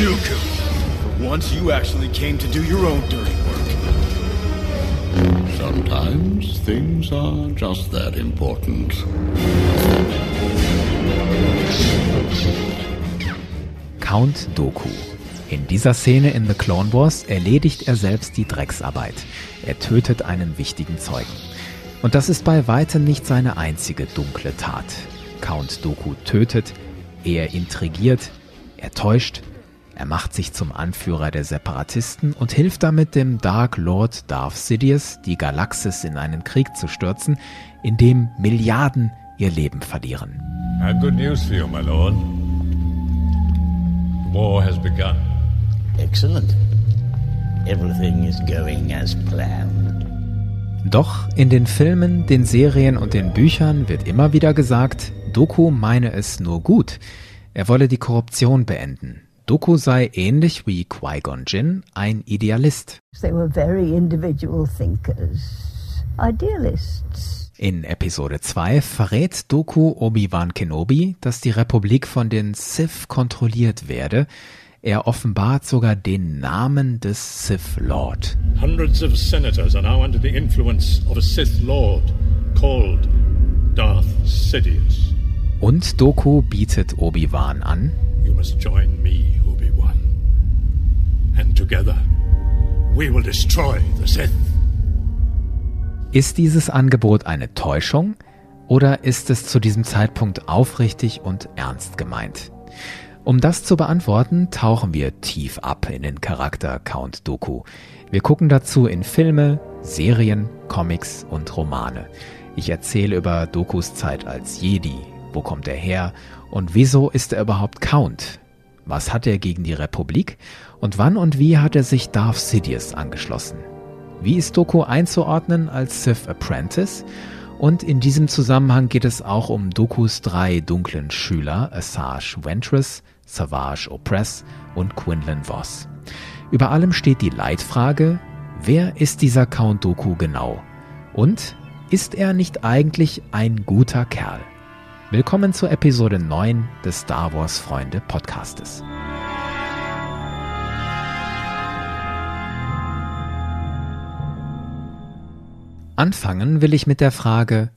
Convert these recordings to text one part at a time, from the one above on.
Dooku. For once, you actually came to do your own dirty work. Sometimes things are just that important. Count Doku. In dieser Szene in The Clone Wars erledigt er selbst die Drecksarbeit. Er tötet einen wichtigen Zeugen. Und das ist bei weitem nicht seine einzige dunkle Tat. Count Doku tötet, er intrigiert, er täuscht, er macht sich zum Anführer der Separatisten und hilft damit dem Dark Lord Darth Sidious, die Galaxis in einen Krieg zu stürzen, in dem Milliarden ihr Leben verlieren. I have good news for you, my lord. The war has begun. Excellent. Everything is going as planned. Doch in den Filmen, den Serien und den Büchern wird immer wieder gesagt, Doku meine es nur gut. Er wolle die Korruption beenden. Doku sei ähnlich wie Qui-Gon Jinn ein Idealist. They were very individual thinkers, idealists. In Episode 2 verrät Doku Obi-Wan Kenobi, dass die Republik von den Sith kontrolliert werde. Er offenbart sogar den Namen des Sith Lord. Hundreds of senators are now under the influence of a Sith Lord called Darth Sidious. Und Doku bietet Obi-Wan an, must join me, Obi-Wan. And together, we will destroy the Sith. Ist dieses Angebot eine Täuschung oder ist es zu diesem Zeitpunkt aufrichtig und ernst gemeint? Um das zu beantworten, tauchen wir tief ab in den Charakter Count Doku. Wir gucken dazu in Filme, Serien, Comics und Romane. Ich erzähle über Dokus Zeit als Jedi. Wo kommt er her? Und wieso ist er überhaupt Count? Was hat er gegen die Republik? Und wann und wie hat er sich Darth Sidious angeschlossen? Wie ist Doku einzuordnen als Sith Apprentice? Und in diesem Zusammenhang geht es auch um Dokus drei dunklen Schüler, Asajj Ventress, Savage Opress und Quinlan Voss. Über allem steht die Leitfrage, wer ist dieser Count Doku genau? Und ist er nicht eigentlich ein guter Kerl? Willkommen zur Episode 9 des Star Wars Freunde Podcastes. Anfangen will ich mit der Frage,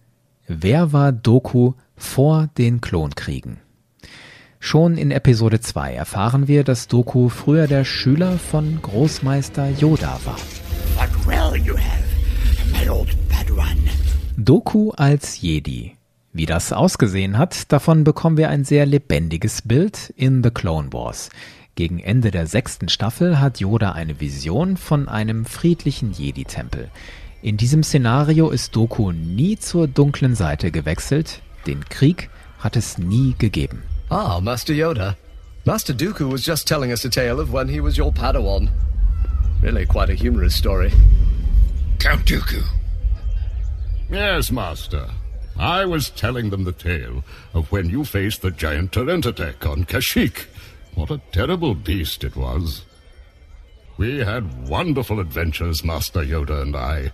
wer war Doku vor den Klonkriegen? Schon in Episode 2 erfahren wir, dass Doku früher der Schüler von Großmeister Yoda war. What will you have, my old Padawan? Doku als Jedi. Wie das ausgesehen hat, davon bekommen wir ein sehr lebendiges Bild in The Clone Wars. Gegen Ende der sechsten Staffel hat Yoda eine Vision von einem friedlichen Jedi-Tempel. In diesem Szenario ist Doku nie zur dunklen Seite gewechselt. Den Krieg hat es nie gegeben. Ah, Master Yoda. Master Dooku was just telling us a tale of when he was your Padawan. Really quite a humorous story. Count Dooku. Yes, Master. I was telling them the tale of when you faced the giant Terentatek on Kashyyyk. What a terrible beast it was. We had wonderful adventures, Master Yoda and I.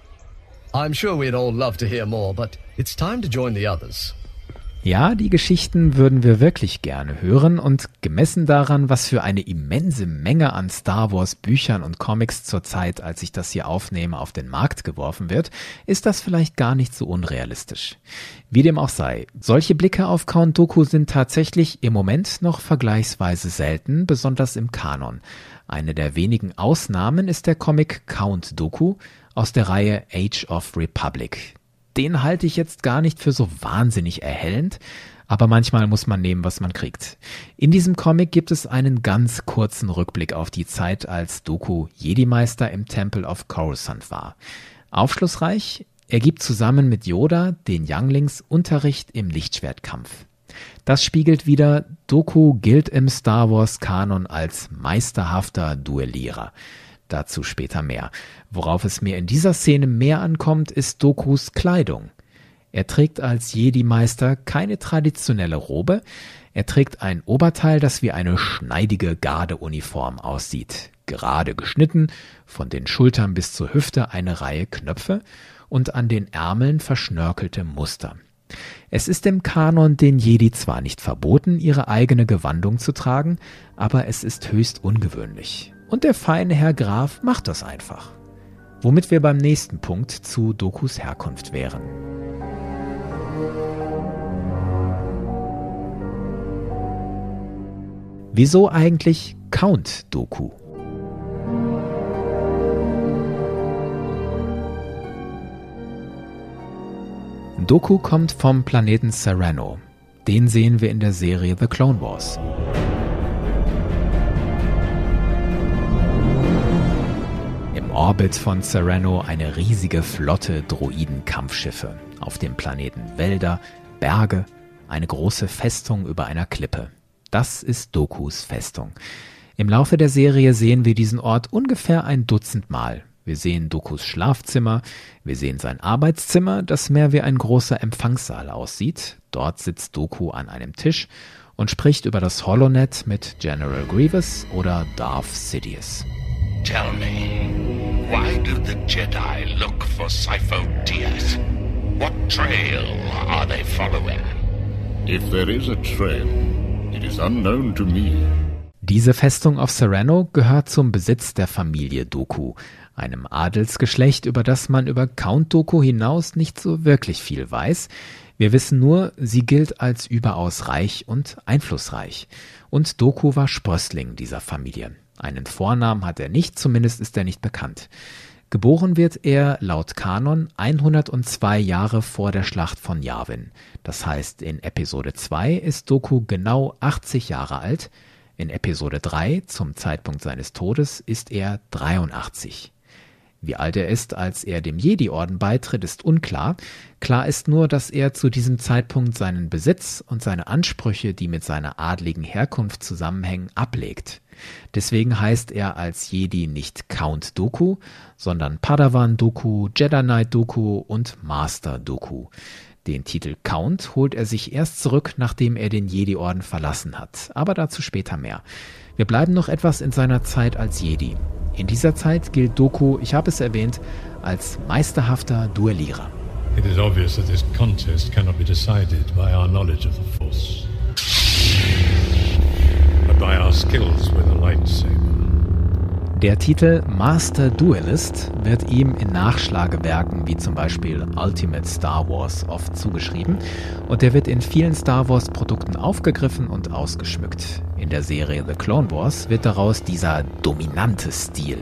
I'm sure we'd all love to hear more, but it's time to join the others. Ja, die Geschichten würden wir wirklich gerne hören und gemessen daran, was für eine immense Menge an Star Wars Büchern und Comics zur Zeit, als ich das hier aufnehme, auf den Markt geworfen wird, ist das vielleicht gar nicht so unrealistisch. Wie dem auch sei, solche Blicke auf Count Dooku sind tatsächlich im Moment noch vergleichsweise selten, besonders im Kanon. Eine der wenigen Ausnahmen ist der Comic Count Dooku aus der Reihe Age of Republic, den halte ich jetzt gar nicht für so wahnsinnig erhellend, aber manchmal muss man nehmen, was man kriegt. In diesem Comic gibt es einen ganz kurzen Rückblick auf die Zeit, als Doku Jedi-Meister im Temple of Coruscant war. Aufschlussreich, er gibt zusammen mit Yoda den Younglings Unterricht im Lichtschwertkampf. Das spiegelt wieder, Doku gilt im Star Wars Kanon als meisterhafter Duellierer. Dazu später mehr. Worauf es mir in dieser Szene mehr ankommt, ist Dokus Kleidung. Er trägt als Jedi-Meister keine traditionelle Robe, er trägt ein Oberteil, das wie eine schneidige Gardeuniform aussieht. Gerade geschnitten, von den Schultern bis zur Hüfte eine Reihe Knöpfe und an den Ärmeln verschnörkelte Muster. Es ist im Kanon den Jedi zwar nicht verboten, ihre eigene Gewandung zu tragen, aber es ist höchst ungewöhnlich. Und der feine Herr Graf macht das einfach. Womit wir beim nächsten Punkt zu Dokus Herkunft wären. Wieso eigentlich Count Doku? Doku kommt vom Planeten Serrano. Den sehen wir in der Serie The Clone Wars. Orbit von Serrano eine riesige Flotte Droiden-Kampfschiffe. Auf dem Planeten Wälder, Berge, eine große Festung über einer Klippe. Das ist Dokus Festung. Im Laufe der Serie sehen wir diesen Ort ungefähr ein Dutzend Mal. Wir sehen Dokus Schlafzimmer, wir sehen sein Arbeitszimmer, das mehr wie ein großer Empfangssaal aussieht. Dort sitzt Doku an einem Tisch und spricht über das Holonet mit General Grievous oder Darth Sidious. Tell me, why do the Jedi look for Sifo Dyas? What trail are they following? If there is a trail, it is unknown to me. Diese Festung auf Serrano gehört zum Besitz der Familie Doku, einem Adelsgeschlecht, über das man über Count Doku hinaus nicht so wirklich viel weiß. Wir wissen nur, sie gilt als überaus reich und einflussreich. Und Doku war Sprössling dieser Familie. Einen Vornamen hat er nicht, zumindest ist er nicht bekannt. Geboren wird er laut Kanon 102 Jahre vor der Schlacht von Yavin. Das heißt, in Episode 2 ist Doku genau 80 Jahre alt. In Episode 3, zum Zeitpunkt seines Todes, ist er 83. Wie alt er ist, als er dem Jedi-Orden beitritt, ist unklar. Klar ist nur, dass er zu diesem Zeitpunkt seinen Besitz und seine Ansprüche, die mit seiner adligen Herkunft zusammenhängen, ablegt. Deswegen heißt er als Jedi nicht Count Doku, sondern Padawan Doku, Jedi Knight Doku und Master Doku. Den Titel Count holt er sich erst zurück, nachdem er den Jedi-Orden verlassen hat, aber dazu später mehr. Wir bleiben noch etwas in seiner Zeit als Jedi. In dieser Zeit gilt Doku, ich habe es erwähnt, als meisterhafter Duellierer. It is obvious that this contest cannot be decided by our knowledge of the Force, by our skills with a lightsaber. Der Titel Master Duelist wird ihm in Nachschlagewerken wie zum Beispiel Ultimate Star Wars oft zugeschrieben und er wird in vielen Star Wars Produkten aufgegriffen und ausgeschmückt. In der Serie The Clone Wars wird daraus dieser dominante Stil.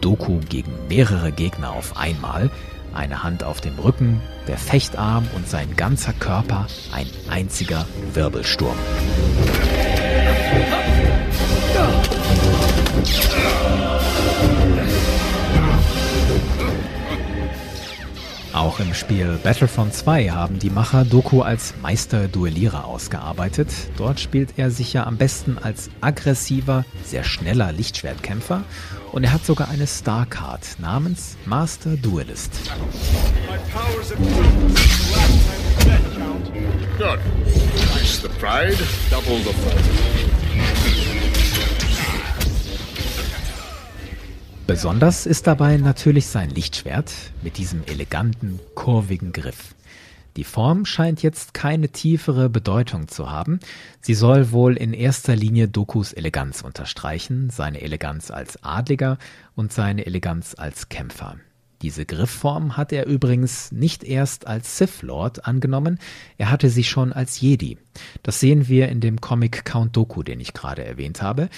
Doku gegen mehrere Gegner auf einmal, eine Hand auf dem Rücken, der Fechtarm und sein ganzer Körper ein einziger Wirbelsturm. Auch im Spiel Battlefront 2 haben die Macher Doku als Meister-Duellierer ausgearbeitet. Dort spielt er sich ja am besten als aggressiver, sehr schneller Lichtschwertkämpfer und er hat sogar eine Starcard namens Master Duelist. Good. Twice the pride, double the fun. Besonders ist dabei natürlich sein Lichtschwert mit diesem eleganten, kurvigen Griff. Die Form scheint jetzt keine tiefere Bedeutung zu haben. Sie soll wohl in erster Linie Dokus Eleganz unterstreichen, seine Eleganz als Adliger und seine Eleganz als Kämpfer. Diese Griffform hat er übrigens nicht erst als Sith Lord angenommen, er hatte sie schon als Jedi. Das sehen wir in dem Comic Count Doku, den ich gerade erwähnt habe.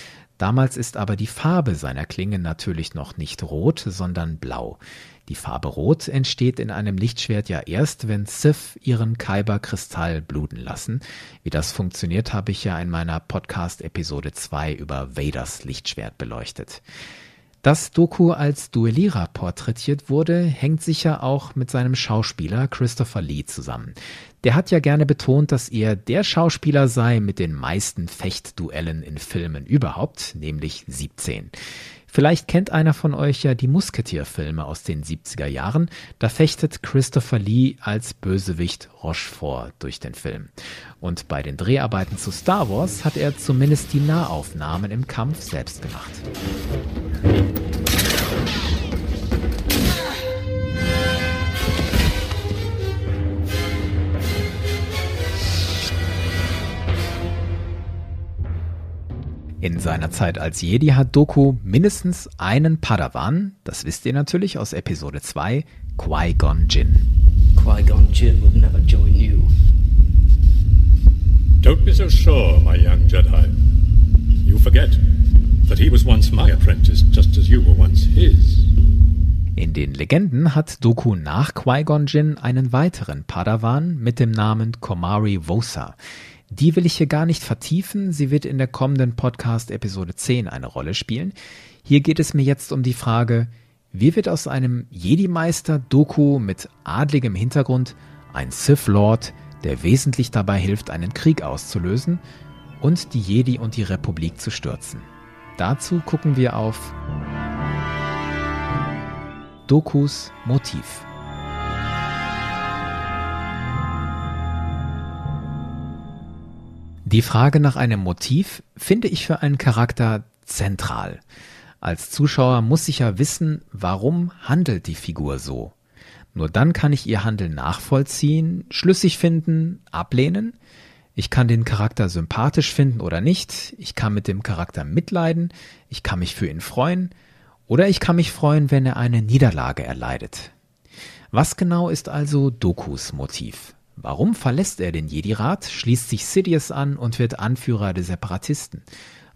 Damals ist aber die Farbe seiner Klinge natürlich noch nicht rot, sondern blau. Die Farbe Rot entsteht in einem Lichtschwert ja erst, wenn Sith ihren Kyber-Kristall bluten lassen. Wie das funktioniert, habe ich ja in meiner Podcast-Episode 2 über Vaders Lichtschwert beleuchtet. Dass Doku als Duellierer porträtiert wurde, hängt sicher auch mit seinem Schauspieler Christopher Lee zusammen. Der hat ja gerne betont, dass er der Schauspieler sei mit den meisten Fechtduellen in Filmen überhaupt, nämlich 17. Vielleicht kennt einer von euch ja die Musketierfilme aus den 70er Jahren. Da fechtet Christopher Lee als Bösewicht Rochefort durch den Film. Und bei den Dreharbeiten zu Star Wars hat er zumindest die Nahaufnahmen im Kampf selbst gemacht. In seiner Zeit als Jedi hat Doku mindestens einen Padawan, das wisst ihr natürlich aus Episode 2, Qui-Gon Jinn. Qui-Gon Jinn would never join you. Don't be so sure, my young Jedi. You forget that he was once my apprentice, just as you were once his. In den Legenden hat Doku nach Qui-Gon Jinn einen weiteren Padawan mit dem Namen Komari Vosa. Die will ich hier gar nicht vertiefen, sie wird in der kommenden Podcast Episode 10 eine Rolle spielen. Hier geht es mir jetzt um die Frage, wie wird aus einem Jedi-Meister Doku mit adligem Hintergrund ein Sith Lord, der wesentlich dabei hilft, einen Krieg auszulösen und die Jedi und die Republik zu stürzen. Dazu gucken wir auf Dokus Motiv. Die Frage nach einem Motiv finde ich für einen Charakter zentral. Als Zuschauer muss ich ja wissen, warum handelt die Figur so. Nur dann kann ich ihr Handeln nachvollziehen, schlüssig finden, ablehnen. Ich kann den Charakter sympathisch finden oder nicht. Ich kann mit dem Charakter mitleiden. Ich kann mich für ihn freuen. Oder ich kann mich freuen, wenn er eine Niederlage erleidet. Was genau ist also Dokus Motiv? Warum verlässt er den Jedi-Rat, schließt sich Sidious an und wird Anführer der Separatisten?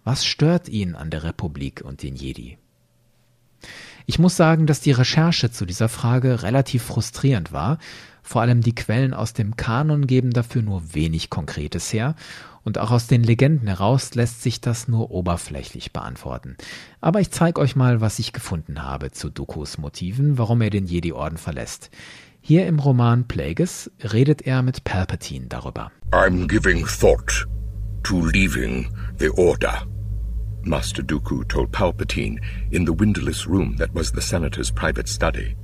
Was stört ihn an der Republik und den Jedi? Ich muss sagen, dass die Recherche zu dieser Frage relativ frustrierend war. Vor allem die Quellen aus dem Kanon geben dafür nur wenig Konkretes her und auch aus den Legenden heraus lässt sich das nur oberflächlich beantworten. Aber ich zeige euch mal, was ich gefunden habe zu Dokus Motiven, warum er den Jedi-Orden verlässt. Hier im Roman Plagueis redet er mit Palpatine darüber. I'm giving thought to leaving the Order. Master Dooku told Palpatine in the windowless room that was the Senator's private study.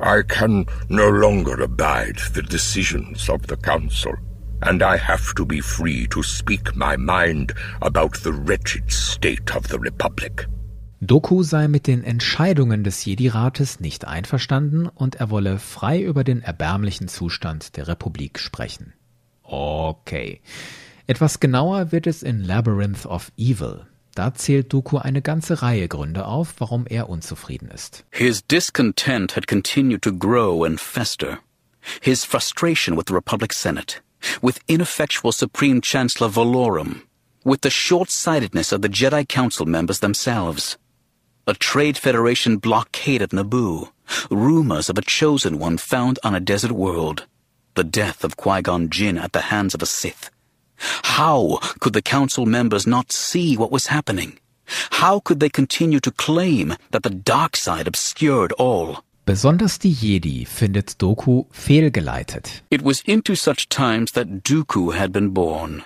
I can no longer abide the decisions of the Council, and I have to be free to speak my mind about the wretched state of the Republic. Doku sei mit den Entscheidungen des Jedi-Rates nicht einverstanden und er wolle frei über den erbärmlichen Zustand der Republik sprechen. Okay. Etwas genauer wird es in Labyrinth of Evil. Da zählt Doku eine ganze Reihe Gründe auf, warum er unzufrieden ist. His discontent had continued to grow and fester. His frustration with the Republic Senate, with ineffectual Supreme Chancellor Valorum, with the short-sightedness of the Jedi Council members themselves. A trade federation blockade of Naboo, rumors of a chosen one found on a desert world, the death of Qui-Gon Jinn at the hands of a Sith. How could the council members not see what was happening? How could they continue to claim that the dark side obscured all? Besonders die Jedi findet Doku fehlgeleitet. It was into such times that Dooku had been born.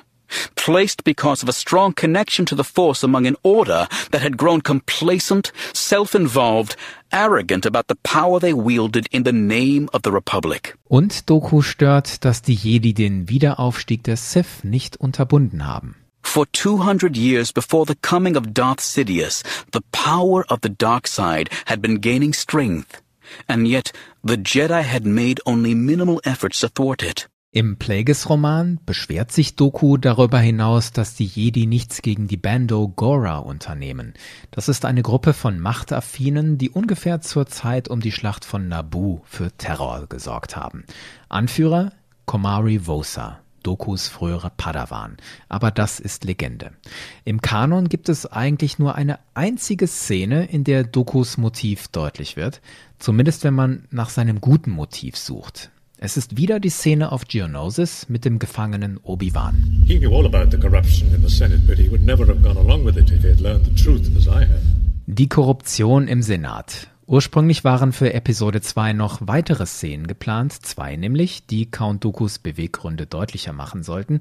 Placed because of a strong connection to the Force among an order that had grown complacent, self-involved, arrogant about the power they wielded in the name of the Republic. Und Doku stört, dass die Jedi den Wiederaufstieg der Sith nicht unterbunden haben. For 200 years before the coming of Darth Sidious, the power of the dark side had been gaining strength, and yet the Jedi had made only minimal efforts to thwart it. Im Plagueis-Roman beschwert sich Doku darüber hinaus, dass die Jedi nichts gegen die Bando Gora unternehmen. Das ist eine Gruppe von Machtaffinen, die ungefähr zur Zeit um die Schlacht von Naboo für Terror gesorgt haben. Anführer Komari Vosa, Dokus frühere Padawan. Aber das ist Legende. Im Kanon gibt es eigentlich nur eine einzige Szene, in der Dokus Motiv deutlich wird, zumindest wenn man nach seinem guten Motiv sucht. Es ist wieder die Szene auf Geonosis mit dem Gefangenen Obi-Wan. He knew all about the corruption in the Senate, but he would never have gone along with it if he had learned the truth as I have. Die Korruption im Senat. Ursprünglich waren für Episode 2 noch weitere Szenen geplant, zwei nämlich, die Count Dookus Beweggründe deutlicher machen sollten.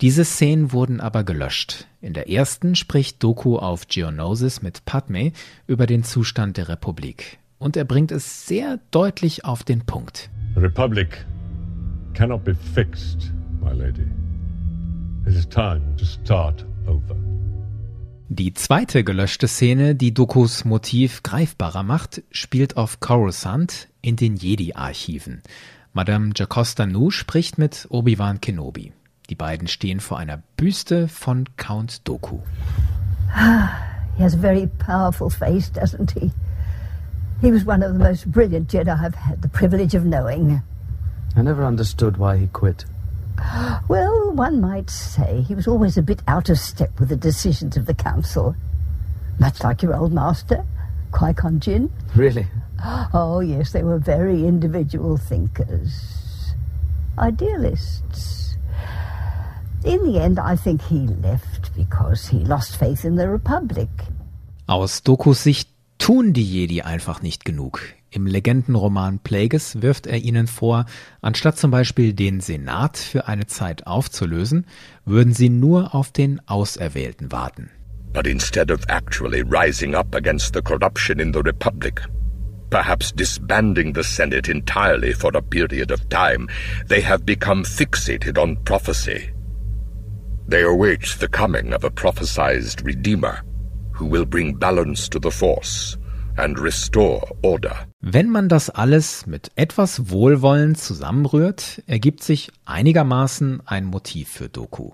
Diese Szenen wurden aber gelöscht. In der ersten spricht Doku auf Geonosis mit Padme über den Zustand der Republik. Und er bringt es sehr deutlich auf den Punkt. The Republic cannot be fixed, my lady. It is time to start over. Die zweite gelöschte Szene, die Dokus Motiv greifbarer macht, spielt auf Coruscant in den Jedi-Archiven. Madame Jacosta Nu spricht mit Obi-Wan Kenobi. Die beiden stehen vor einer Büste von Count Doku. he has a very powerful face, doesn't he? He was one of the most brilliant Jedi I've had the privilege of knowing. I never understood why he quit. Well, one might say he was always a bit out of step with the decisions of the Council. Much like your old master, Qui-Gon Jinn. Really? Oh, yes, they were very individual thinkers. Idealists. In the end, I think he left because he lost faith in the Republic. Aus Dokus Sicht tun die Jedi einfach nicht genug. Im Legendenroman Plagueis wirft er ihnen vor, anstatt zum Beispiel den Senat für eine Zeit aufzulösen, würden sie nur auf den Auserwählten warten. But instead of actually rising up against the corruption in the Republic, perhaps disbanding the Senate entirely for a period of time, they have become fixated on prophecy. They await the coming of a prophesied Redeemer who will bring balance to the Force and restore order. Wenn man das alles mit etwas Wohlwollen zusammenrührt, ergibt sich einigermaßen ein Motiv für Doku.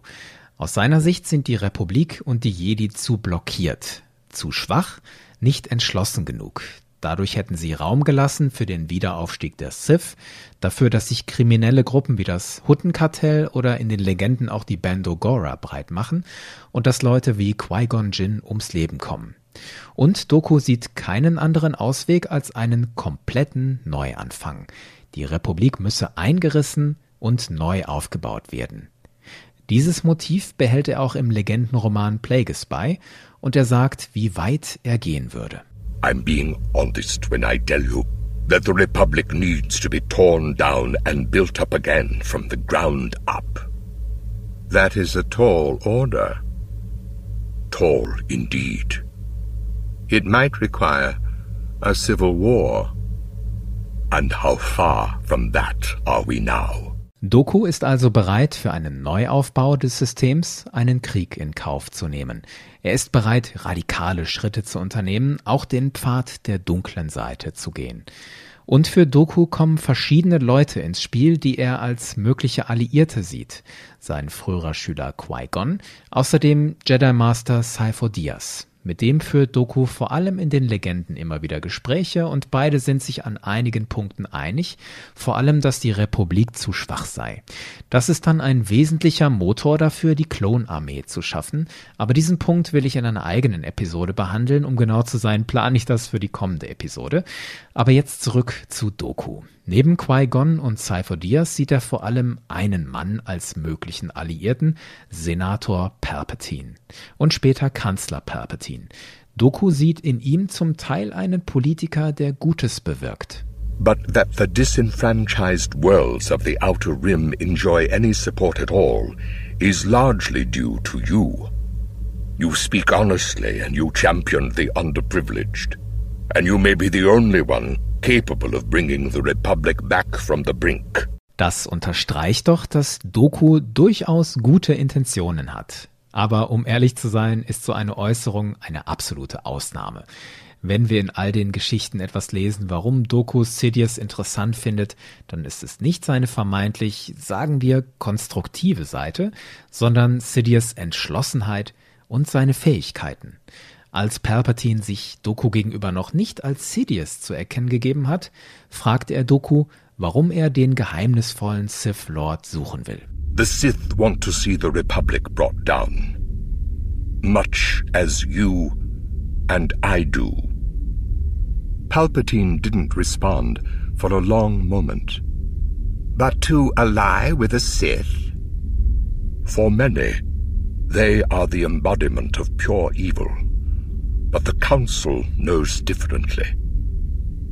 Aus seiner Sicht sind die Republik und die Jedi zu blockiert, zu schwach, nicht entschlossen genug. Dadurch hätten sie Raum gelassen für den Wiederaufstieg der Sith, dafür, dass sich kriminelle Gruppen wie das Huttenkartell oder in den Legenden auch die Bando Gora breit machen und dass Leute wie Qui-Gon Jinn ums Leben kommen. Und Doku sieht keinen anderen Ausweg als einen kompletten Neuanfang. Die Republik müsse eingerissen und neu aufgebaut werden. Dieses Motiv behält er auch im Legendenroman Plagueis bei und er sagt, wie weit er gehen würde. I'm being honest when I tell you that the Republic needs to be torn down and built up again from the ground up. That is a tall order. Tall indeed. It might require a civil war. And how far from that are we now? Doku ist also bereit, für einen Neuaufbau des Systems einen Krieg in Kauf zu nehmen. Er ist bereit, radikale Schritte zu unternehmen, auch den Pfad der dunklen Seite zu gehen. Und für Doku kommen verschiedene Leute ins Spiel, die er als mögliche Alliierte sieht. Sein früherer Schüler Qui-Gon, außerdem Jedi Master Sifo Dyas. Mit dem führt Doku vor allem in den Legenden immer wieder Gespräche und beide sind sich an einigen Punkten einig, vor allem, dass die Republik zu schwach sei. Das ist dann ein wesentlicher Motor dafür, die Klonarmee zu schaffen, aber diesen Punkt will ich in einer eigenen Episode behandeln, um genau zu sein, plane ich das für die kommende Episode. Aber jetzt zurück zu Doku. Neben Qui-Gon und Cypher Diaz sieht er vor allem einen Mann als möglichen Alliierten, Senator Palpatine und später Kanzler Palpatine. Doku sieht in ihm zum Teil einen Politiker, der Gutes bewirkt. But that the disenfranchised worlds of the Outer Rim enjoy any support at all is largely due to you. You speak honestly and you champion the underprivileged. And you may be the only one capable of bringing the Republic back from the brink. Das unterstreicht doch, dass Doku durchaus gute Intentionen hat. Aber um ehrlich zu sein, ist so eine Äußerung eine absolute Ausnahme. Wenn wir in all den Geschichten etwas lesen, warum Doku Sidious interessant findet, dann ist es nicht seine vermeintlich, sagen wir, konstruktive Seite, sondern Sidious Entschlossenheit und seine Fähigkeiten. Als Palpatine sich Doku gegenüber noch nicht als Sidious zu erkennen gegeben hat, fragt er Doku, warum er den geheimnisvollen Sith Lord suchen will. The Sith want to see the Republic brought down. Much as you and I do. Palpatine didn't respond for a long moment. But to ally with the Sith? For many, they are the embodiment of pure evil. But the Council knows differently.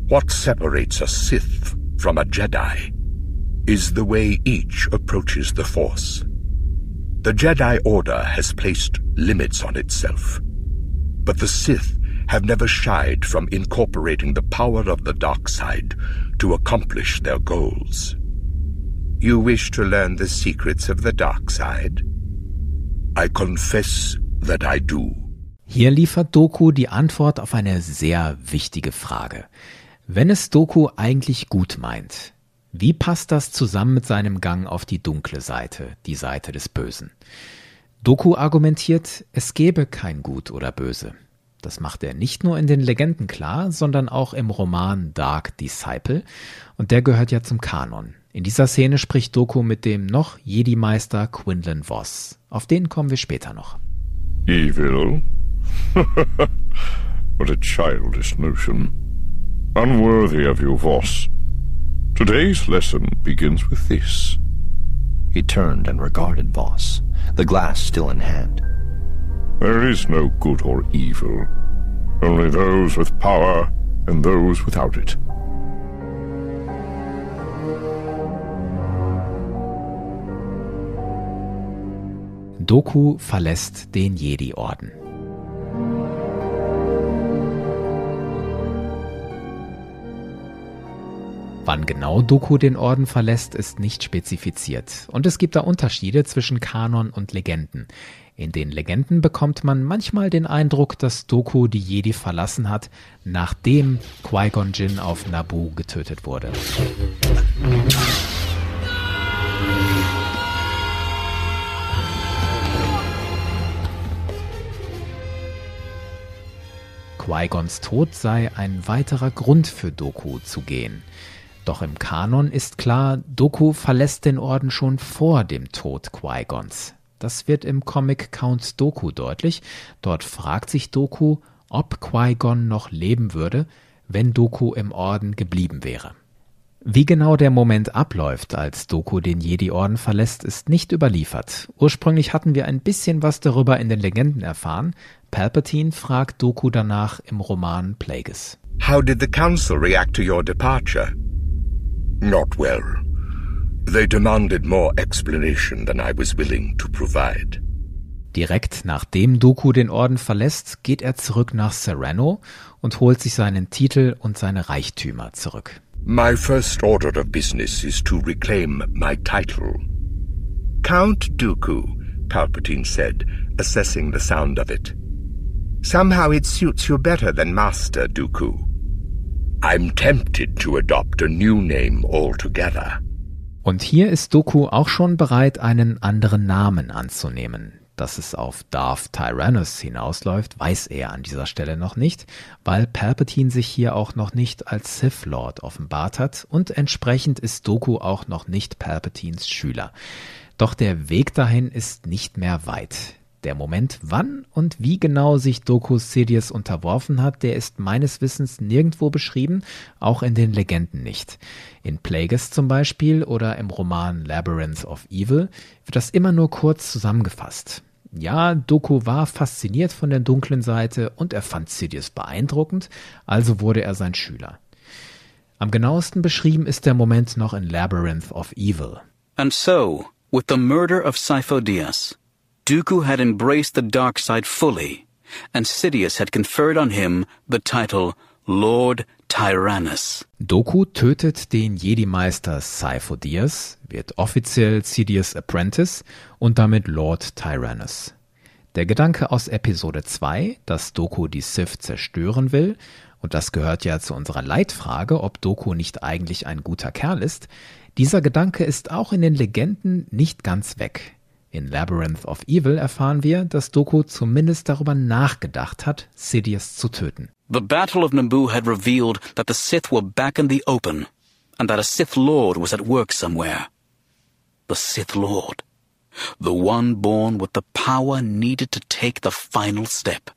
What separates a Sith from a Jedi is the way each approaches the Force. The Jedi Order has placed limits on itself, but the Sith have never shied from incorporating the power of the dark side to accomplish their goals. You wish to learn the secrets of the dark side? I confess that I do. Hier liefert Doku die Antwort auf eine sehr wichtige Frage. Wenn es Doku eigentlich gut meint, wie passt das zusammen mit seinem Gang auf die dunkle Seite, die Seite des Bösen? Doku argumentiert, es gebe kein Gut oder Böse. Das macht er nicht nur in den Legenden klar, sondern auch im Roman Dark Disciple. Und der gehört ja zum Kanon. In dieser Szene spricht Doku mit dem noch Jedi-Meister Quinlan Voss. Auf den kommen wir später noch. Evil? what a childish notion. Unworthy of you, Voss. Today's lesson begins with this. He turned and regarded Voss, the glass still in hand. There is no good or evil, only those with power and those without it. Doku verlässt den Jedi-Orden. Wann genau Doku den Orden verlässt, ist nicht spezifiziert. Und es gibt da Unterschiede zwischen Kanon und Legenden. In den Legenden bekommt man manchmal den Eindruck, dass Doku die Jedi verlassen hat, nachdem Qui-Gon Jinn auf Naboo getötet wurde. Qui-Gons Tod sei ein weiterer Grund für Doku zu gehen. Doch im Kanon ist klar, Doku verlässt den Orden schon vor dem Tod Qui-Gons. Das wird im Comic Count Doku deutlich. Dort fragt sich Doku, ob Qui-Gon noch leben würde, wenn Doku im Orden geblieben wäre. Wie genau der Moment abläuft, als Doku den Jedi-Orden verlässt, ist nicht überliefert. Ursprünglich hatten wir ein bisschen was darüber in den Legenden erfahren. Palpatine fragt Doku danach im Roman Plagueis. How did the Council react to your departure? Not well. They demanded more explanation than I was willing to provide. Direkt nachdem Doku den Orden verlässt, geht er zurück nach Serrano und holt sich seinen Titel und seine Reichtümer zurück. My first order of business is to reclaim my title. Count Dooku, Palpatine said, assessing the sound of it. Somehow it suits you better than Master Dooku. I'm tempted to adopt a new name altogether. Und hier ist Doku auch schon bereit, einen anderen Namen anzunehmen. Dass es auf Darth Tyrannus hinausläuft, weiß er an dieser Stelle noch nicht, weil Palpatine sich hier auch noch nicht als Sith Lord offenbart hat und entsprechend ist Doku auch noch nicht Palpatines Schüler. Doch der Weg dahin ist nicht mehr weit. Der Moment, wann und wie genau sich Doku Sidious unterworfen hat, der ist meines Wissens nirgendwo beschrieben, auch in den Legenden nicht. In Plagueis zum Beispiel oder im Roman Labyrinth of Evil wird das immer nur kurz zusammengefasst. Ja, Doku war fasziniert von der dunklen Seite und er fand Sidious beeindruckend, also wurde er sein Schüler. Am genauesten beschrieben ist der Moment noch in Labyrinth of Evil. And so, with the murder of Sifo-Dyas, Dooku had embraced the dark side fully, and Sidious had conferred on him the title Lord Tyrannus. Doku tötet den Jedi-Meister Sifo Dyas, wird offiziell Sidious Apprentice und damit Lord Tyrannus. Der Gedanke aus Episode 2, dass Doku die Sith zerstören will, und das gehört ja zu unserer Leitfrage, ob Doku nicht eigentlich ein guter Kerl ist, dieser Gedanke ist auch in den Legenden nicht ganz weg. In Labyrinth of Evil erfahren wir, dass Doku zumindest darüber nachgedacht hat, Sidious zu töten. The Battle of Naboo had revealed that the Sith were back in the open, and that a Sith Lord was at work somewhere. The Sith Lord. The one born with the power needed to take the final step.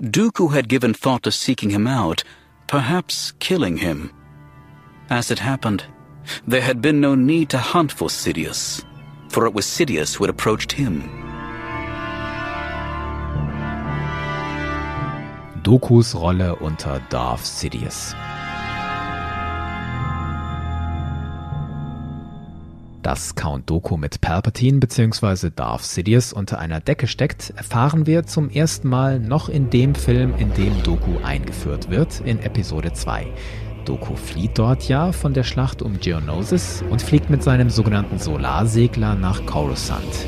Dooku had given thought to seeking him out, perhaps killing him. As it happened, there had been no need to hunt for Sidious for it was Sidious who had approached him. Dokus Rolle unter Darth Sidious. Dass Count Doku mit Palpatine bzw. Darth Sidious unter einer Decke steckt, erfahren wir zum ersten Mal noch in dem Film, in dem Doku eingeführt wird, in Episode 2. Doku flieht dort ja von der Schlacht um Geonosis und fliegt mit seinem sogenannten Solarsegler nach Coruscant.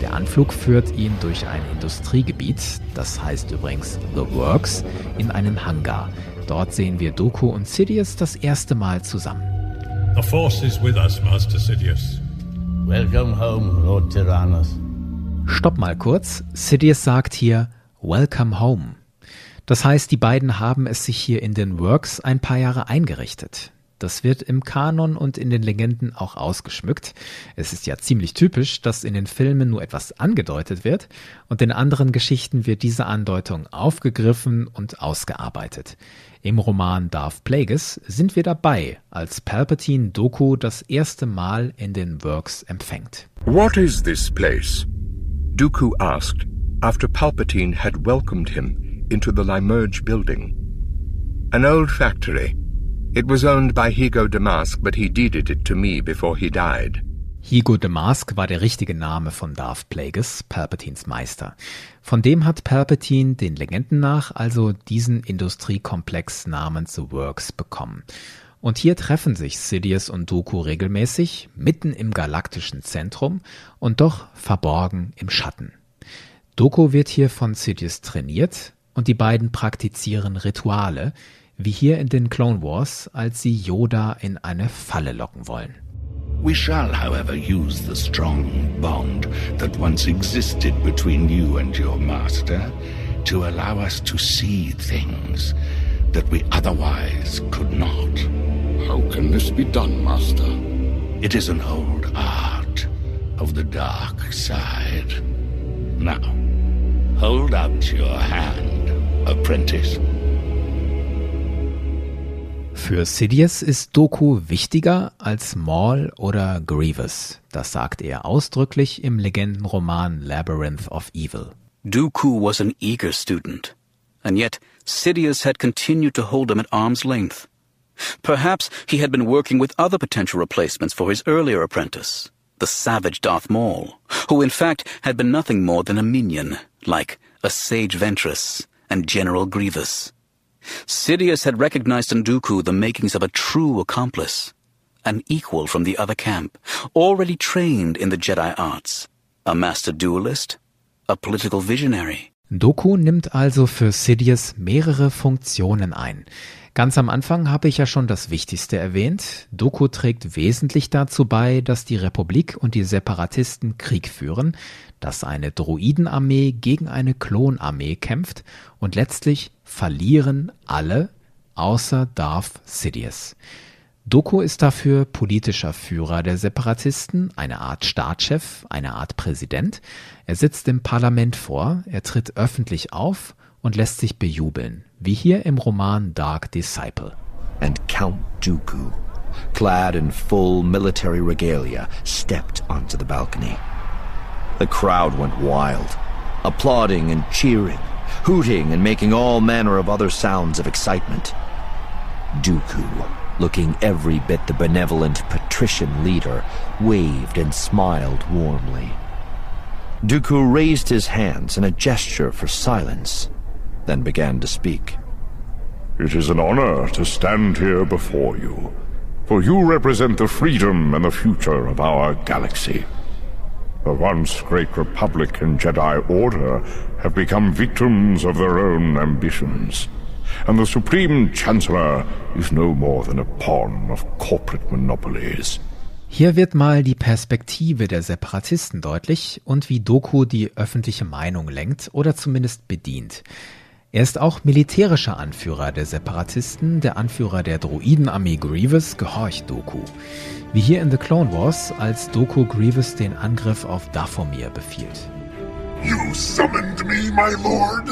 Der Anflug führt ihn durch ein Industriegebiet, das heißt übrigens The Works, in einen Hangar. Dort sehen wir Doku und Sidious das erste Mal zusammen. The Force is with us, Master Sidious. Welcome home, Lord Tyrannus. Stopp mal kurz. Sidious sagt hier Welcome home. Das heißt, die beiden haben es sich hier in den Works ein paar Jahre eingerichtet. Das wird im Kanon und in den Legenden auch ausgeschmückt. Es ist ja ziemlich typisch, dass in den Filmen nur etwas angedeutet wird und in anderen Geschichten wird diese Andeutung aufgegriffen und ausgearbeitet. Im Roman Darth Plagueis sind wir dabei, als Palpatine Doku das erste Mal in den Works empfängt. What is this place? Dooku asked after Palpatine had welcomed him into the Limerge building. An old factory It was owned by Higo Damask, but he deeded it to me before he died. Higo Damask war der richtige Name von Darth Plagueis, Palpatines Meister. Von dem hat Palpatine den Legenden nach also diesen Industriekomplex namens The Works bekommen. Und hier treffen sich Sidious und Dooku regelmäßig, mitten im galaktischen Zentrum und doch verborgen im Schatten. Dooku wird hier von Sidious trainiert und die beiden praktizieren Rituale, wie hier in den Clone Wars, als sie Yoda in eine Falle locken wollen. We shall, however, use the strong bond that once existed between you and your master to allow us to see things that we otherwise could not. How can this be done, Master? It is an old art of the dark side. Now, hold out your hand, apprentice. Für Sidious ist Doku wichtiger als Maul oder Grievous. Das sagt er ausdrücklich im Legendenroman Labyrinth of Evil. Dooku was an eager student, and yet Sidious had continued to hold him at arm's length. Perhaps he had been working with other potential replacements for his earlier apprentice, the savage Darth Maul, who in fact had been nothing more than a minion, like a Sage Ventress and General Grievous. Sidious had recognized in Dooku the makings of a true accomplice, an equal from the other camp, already trained in the Jedi arts, a master duelist, a political visionary. Doku nimmt also für Sidious mehrere Funktionen ein. Ganz am Anfang habe ich ja schon das Wichtigste erwähnt. Doku trägt wesentlich dazu bei, dass die Republik und die Separatisten Krieg führen, dass eine Droidenarmee gegen eine Klonarmee kämpft und letztlich verlieren alle außer Darth Sidious. Doku ist dafür politischer Führer der Separatisten, eine Art Staatschef, eine Art Präsident. Er sitzt im Parlament vor, er tritt öffentlich auf und lässt sich bejubeln, wie hier im Roman Dark Disciple. And Count Dooku, clad in full military regalia, stepped onto the balcony. The crowd went wild, applauding and cheering, hooting and making all manner of other sounds of excitement. Dooku, looking every bit the benevolent patrician leader, waved and smiled warmly. Dooku raised his hands in a gesture for silence, then began to speak. It is an honor to stand here before you, for you represent the freedom and the future of our galaxy. The once great Republic and Jedi Order have become victims of their own ambitions, and the Supreme Chancellor is no more than a pawn of corporate monopolies. Hier wird mal die Perspektive der Separatisten deutlich und wie Doku die öffentliche Meinung lenkt oder zumindest bedient. Er ist auch militärischer Anführer der Separatisten, der Anführer der Droidenarmee Grievous gehorcht Doku. Wie hier in The Clone Wars, als Doku Grievous den Angriff auf Dathomir befiehlt. You summoned me, my lord?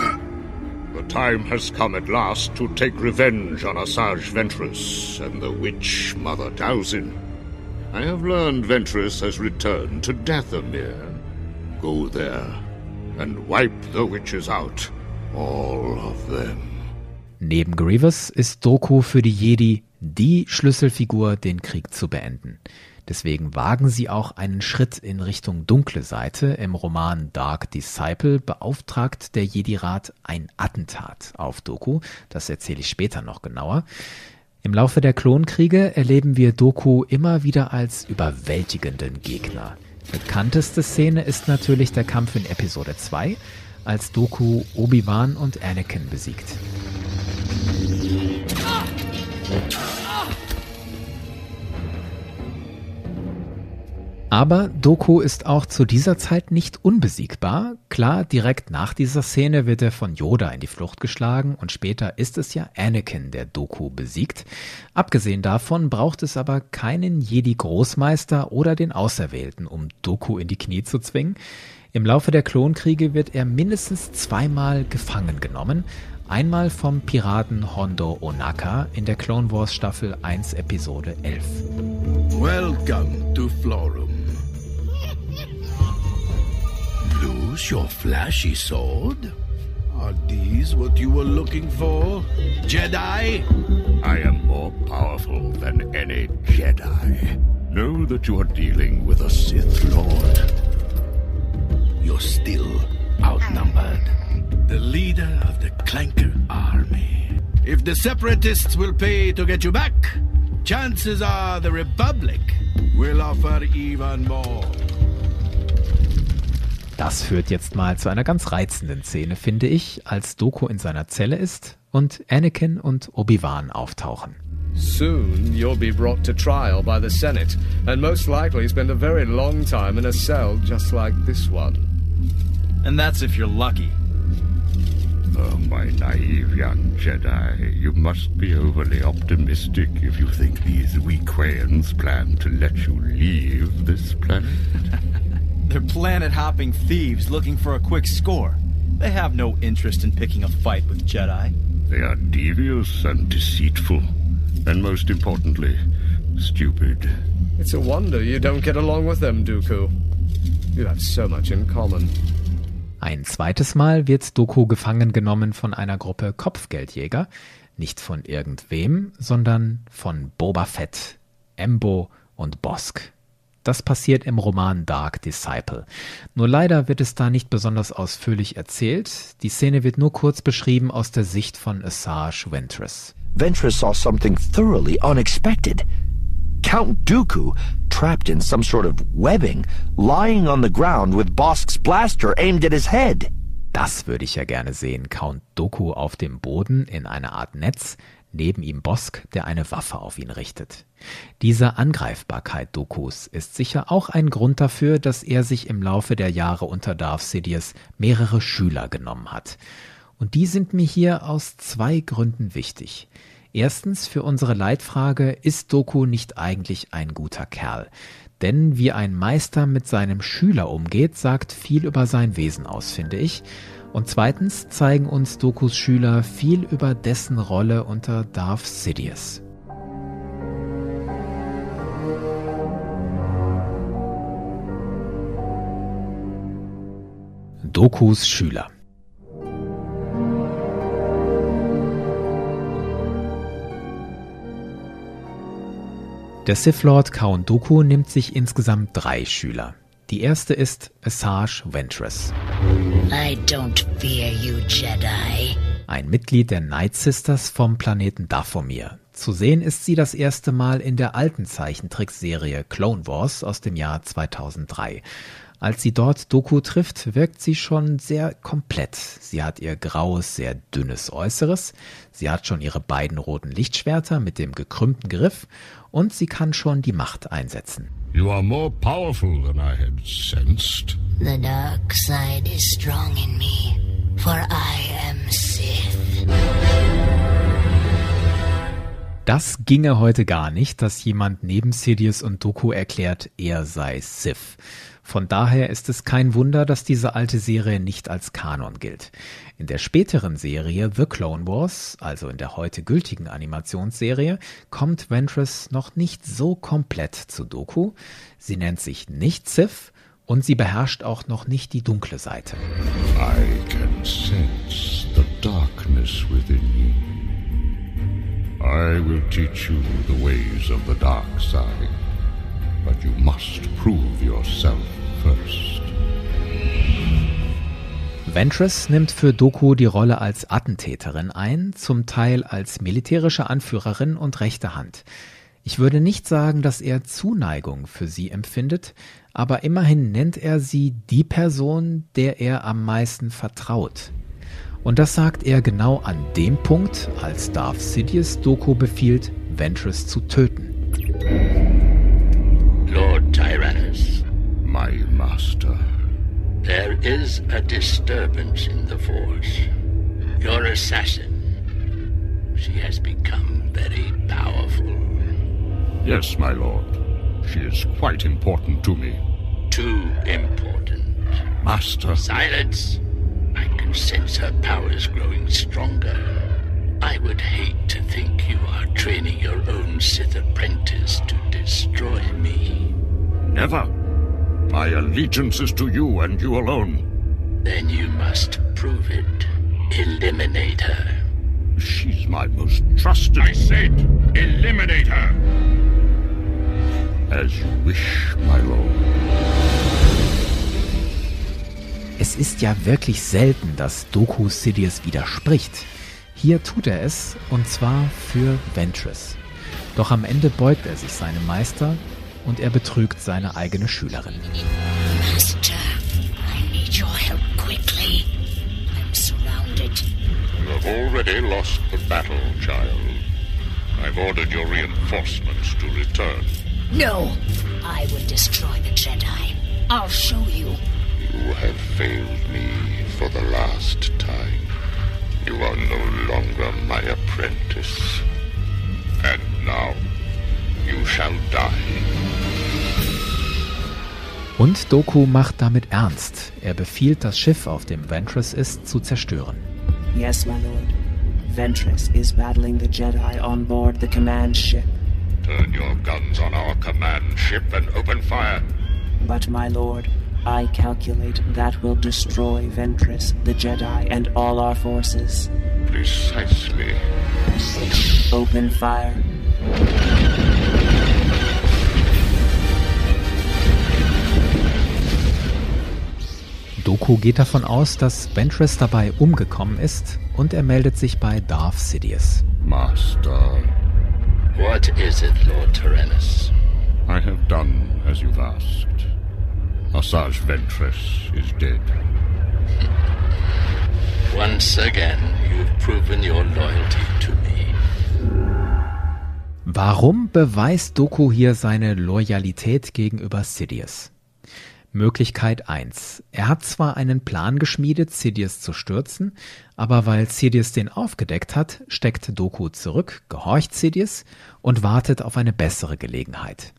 The time has come at last to take revenge on Asajj Ventress and the witch Mother Dowsin. I have learned Ventress has returned to Dathomir. Go there and wipe the witches out. Neben Grievous ist Doku für die Jedi die Schlüsselfigur, den Krieg zu beenden. Deswegen wagen sie auch einen Schritt in Richtung dunkle Seite. Im Roman Dark Disciple beauftragt der Jedi-Rat ein Attentat auf Doku. Das erzähle ich später noch genauer. Im Laufe der Klonkriege erleben wir Doku immer wieder als überwältigenden Gegner. Bekannteste Szene ist natürlich der Kampf in Episode 2, als Doku Obi-Wan und Anakin besiegt. Aber Doku ist auch zu dieser Zeit nicht unbesiegbar. Klar, direkt nach dieser Szene wird er von Yoda in die Flucht geschlagen und später ist es ja Anakin, der Doku besiegt. Abgesehen davon braucht es aber keinen Jedi-Großmeister oder den Auserwählten, um Doku in die Knie zu zwingen. Im Laufe der Klonkriege wird er mindestens zweimal gefangen genommen. Einmal vom Piraten Hondo Onaka in der Clone Wars Staffel 1 Episode 11. Welcome to Florum. Lose your flashy sword? Are these what you were looking for, Jedi? I am more powerful than any Jedi. Know that you are dealing with a Sith Lord. You're still outnumbered. The leader of the Clanker army. If the Separatists will pay to get you back, chances are the Republic will offer even more. Das führt jetzt mal zu einer ganz reizenden Szene, finde ich, als Doku in seiner Zelle ist und Anakin und Obi-Wan auftauchen. Soon you'll be brought to trial by the Senate and most likely spend a very long time in a cell just like this one. And that's if you're lucky. Oh, my naive young Jedi, you must be overly optimistic if you think these Weequayans plan to let you leave this planet. They're planet hopping thieves looking for a quick score. They have no interest in picking a fight with Jedi. They are devious and deceitful, and most importantly, stupid. It's a wonder you don't get along with them, Dooku. You have so much in common. Ein zweites Mal wird Doku gefangen genommen von einer Gruppe Kopfgeldjäger, nicht von irgendwem, sondern von Boba Fett, Embo und Bosk. Das passiert im Roman Dark Disciple. Nur leider wird es da nicht besonders ausführlich erzählt. Die Szene wird nur kurz beschrieben aus der Sicht von Asajj Ventress. Ventress saw something thoroughly unexpected. Count Dooku, trapped in some sort of webbing, lying on the ground with Bosk's blaster aimed at his head. Das würde ich ja gerne sehen. Count Doku auf dem Boden in einer Art Netz, neben ihm Bosk, der eine Waffe auf ihn richtet. Diese Angreifbarkeit Dokus ist sicher auch ein Grund dafür, dass er sich im Laufe der Jahre unter Darth Sidious mehrere Schüler genommen hat. Und die sind mir hier aus zwei Gründen wichtig. Erstens für unsere Leitfrage, ist Doku nicht eigentlich ein guter Kerl? Denn wie ein Meister mit seinem Schüler umgeht, sagt viel über sein Wesen aus, finde ich. Und zweitens zeigen uns Dokus Schüler viel über dessen Rolle unter Darth Sidious. Dokus Schüler Der Sith Lord Count Dooku nimmt sich insgesamt drei Schüler. Die erste ist Asajj Ventress. I don't fear you, Jedi. Ein Mitglied der Night Sisters vom Planeten Dathomir. Zu sehen ist sie das erste Mal in der alten Zeichentrickserie Clone Wars aus dem Jahr 2003. Als sie dort Doku trifft, wirkt sie schon sehr komplett. Sie hat ihr graues, sehr dünnes Äußeres, sie hat schon ihre beiden roten Lichtschwerter mit dem gekrümmten Griff und sie kann schon die Macht einsetzen. You are more powerful than I had sensed. The dark side is strong in me, for I am Sith. Das ginge heute gar nicht, dass jemand neben Sidious und Doku erklärt, er sei Sith. Von daher ist es kein Wunder, dass diese alte Serie nicht als Kanon gilt. In der späteren Serie The Clone Wars, also in der heute gültigen Animationsserie, kommt Ventress noch nicht so komplett zu Doku. Sie nennt sich nicht Sith und sie beherrscht auch noch nicht die dunkle Seite. I can sense the darkness within you. I will teach you the ways of the dark side. But you must prove yourself first. Ventress nimmt für Doku die Rolle als Attentäterin ein, zum Teil als militärische Anführerin und rechte Hand. Ich würde nicht sagen, dass er Zuneigung für sie empfindet, aber immerhin nennt er sie die Person, der er am meisten vertraut. Und das sagt er genau an dem Punkt, als Darth Sidious Doku befiehlt, Ventress zu töten. Tyrannus, Master. There is a disturbance in the Force. Your assassin. She has become very powerful. Yes, my lord. She is quite important to me. Too important. Master. Silence! I can sense her powers growing stronger. I would hate to think you are training your own Sith apprentice to destroy me. Never. My allegiance is to you and you alone. Then you must prove it. Eliminate her. She's my most trusted. I said, eliminate her. As you wish, my lord. Es ist ja wirklich selten, dass Doku Sidious widerspricht. Hier tut er es, und zwar für Ventress. Doch am Ende beugt er sich seinem Meister und er betrügt seine eigene Schülerin. Master, I need your help quickly. I'm surrounded. You have already lost the battle, child. I've ordered your reinforcements to return. No! I will destroy the Jedi. I'll show you. You have failed me for the last time. You are no longer my apprentice. And now you shall die. Und Doku macht damit ernst. Er befiehlt, das Schiff, auf dem Ventress ist, zu zerstören. Yes, my lord. Ventress is battling the Jedi on board the command ship. Turn your guns on our command ship and open fire. But, my lord, I calculate that will destroy Ventress, the Jedi, and all our forces. Precisely. Open fire. Doku geht davon aus, dass Ventress dabei umgekommen ist und er meldet sich bei Darth Sidious. Master. What is it, Lord Tyrannus? I have done as you've asked. Asajj Ventress is dead. Once again, you've proven your loyalty to me. Warum beweist Doku hier seine Loyalität gegenüber Sidious? Möglichkeit 1. Er hat zwar einen Plan geschmiedet, Sidious zu stürzen, aber weil Sidious den aufgedeckt hat, steckt Doku zurück, gehorcht Sidious und wartet auf eine bessere Gelegenheit.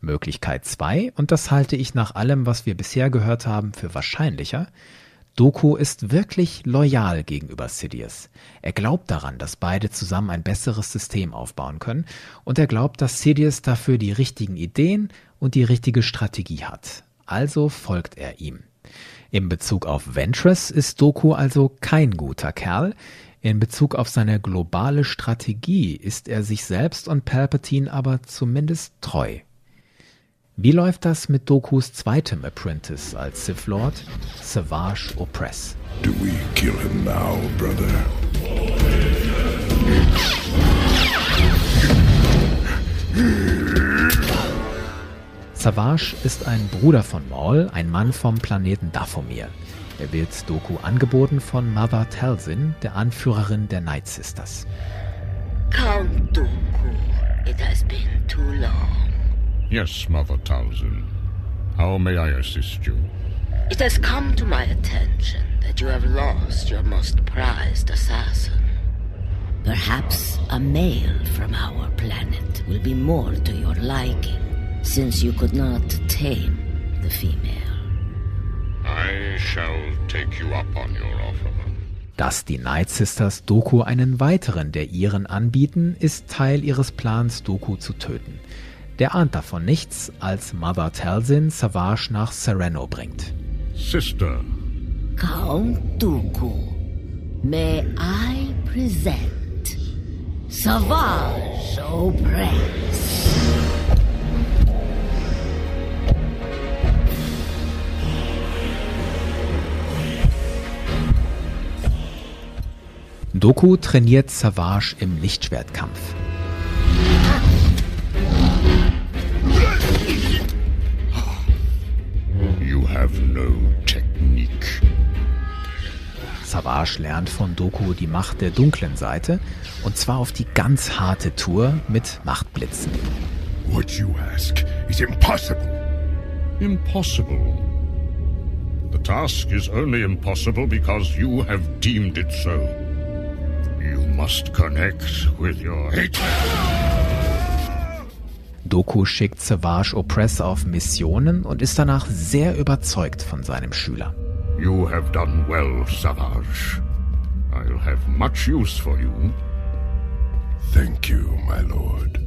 Möglichkeit 2, und das halte ich nach allem, was wir bisher gehört haben, für wahrscheinlicher, Doku ist wirklich loyal gegenüber Sidious. Er glaubt daran, dass beide zusammen ein besseres System aufbauen können und er glaubt, dass Sidious dafür die richtigen Ideen und die richtige Strategie hat also folgt er ihm. In Bezug auf Ventress ist Doku also kein guter Kerl. In Bezug auf seine globale Strategie ist er sich selbst und Palpatine aber zumindest treu. Wie läuft das mit Dokus zweitem Apprentice als Sith Lord, Savage Opress? Do we kill him now, brother? Savage ist ein Bruder von Maul, ein Mann vom Planeten Dathomir. Er wird Doku angeboten von Mother Talzin, der Anführerin der Night Sisters. Count Dooku, it has been too long. Yes, Mother Talzin. How may I assist you? It has come to my attention that you have lost your most prized assassin. Perhaps a male from our planet will be more to your liking since you could not tame the female. I shall take you up on your offer. Dass die Night Sisters Doku einen weiteren der ihren anbieten, ist Teil ihres Plans, Doku zu töten. Der ahnt davon nichts, als Mother Talzin Savage nach Sereno bringt. Sister. Count Dooku, may I present Savage Opress. Doku trainiert Savage im Lichtschwertkampf. You have no technique. Savage lernt von Doku die Macht der dunklen Seite und zwar auf die ganz harte Tour mit Machtblitzen. What you ask is impossible. Impossible? The task is only impossible because you have deemed it so. Must connect with your hatred. Doku schickt Savage Opress auf Missionen und ist danach sehr überzeugt von seinem Schüler. You have done well, Savage. I'll have much use for you. Thank you, my lord.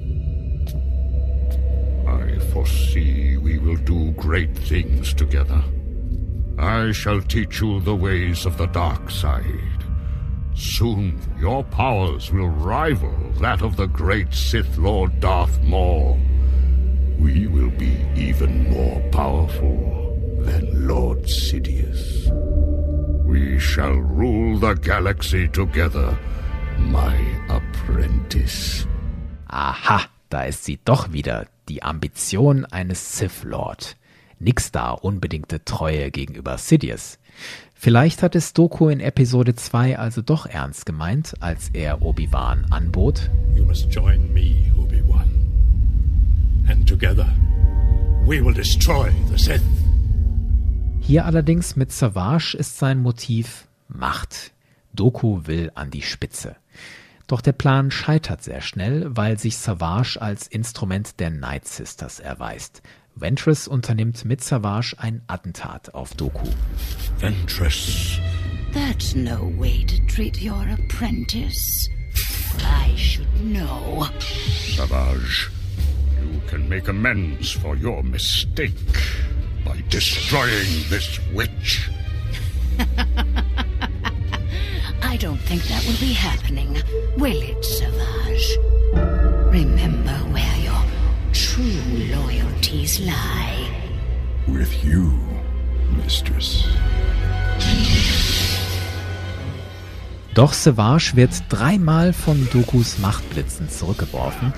I foresee we will do great things together. I shall teach you the ways of the dark side. Soon your powers will rival that of the great Sith Lord Darth Maul. We will be even more powerful than Lord Sidious. We shall rule the galaxy together, my apprentice. Aha, da ist sie doch wieder, die Ambition eines Sith Lord. Nix da unbedingte Treue gegenüber Sidious. Vielleicht hat es Doku in Episode 2 also doch ernst gemeint, als er Obi-Wan anbot. You must join me, Obi-Wan. And together we will destroy the Sith. Hier allerdings mit Savage ist sein Motiv Macht. Doku will an die Spitze. Doch der Plan scheitert sehr schnell, weil sich Savage als Instrument der Night Sisters erweist. Ventress unternimmt mit Savage ein Attentat auf Doku. Ventress. That's no way to treat your apprentice. I should know. Savage, you can make amends for your mistake by destroying this witch. I don't think that will be happening, will it, Savage? Remember loyalties lie. With you, mistress. Doch Savage wird dreimal von Dokus Machtblitzen zurückgeworfen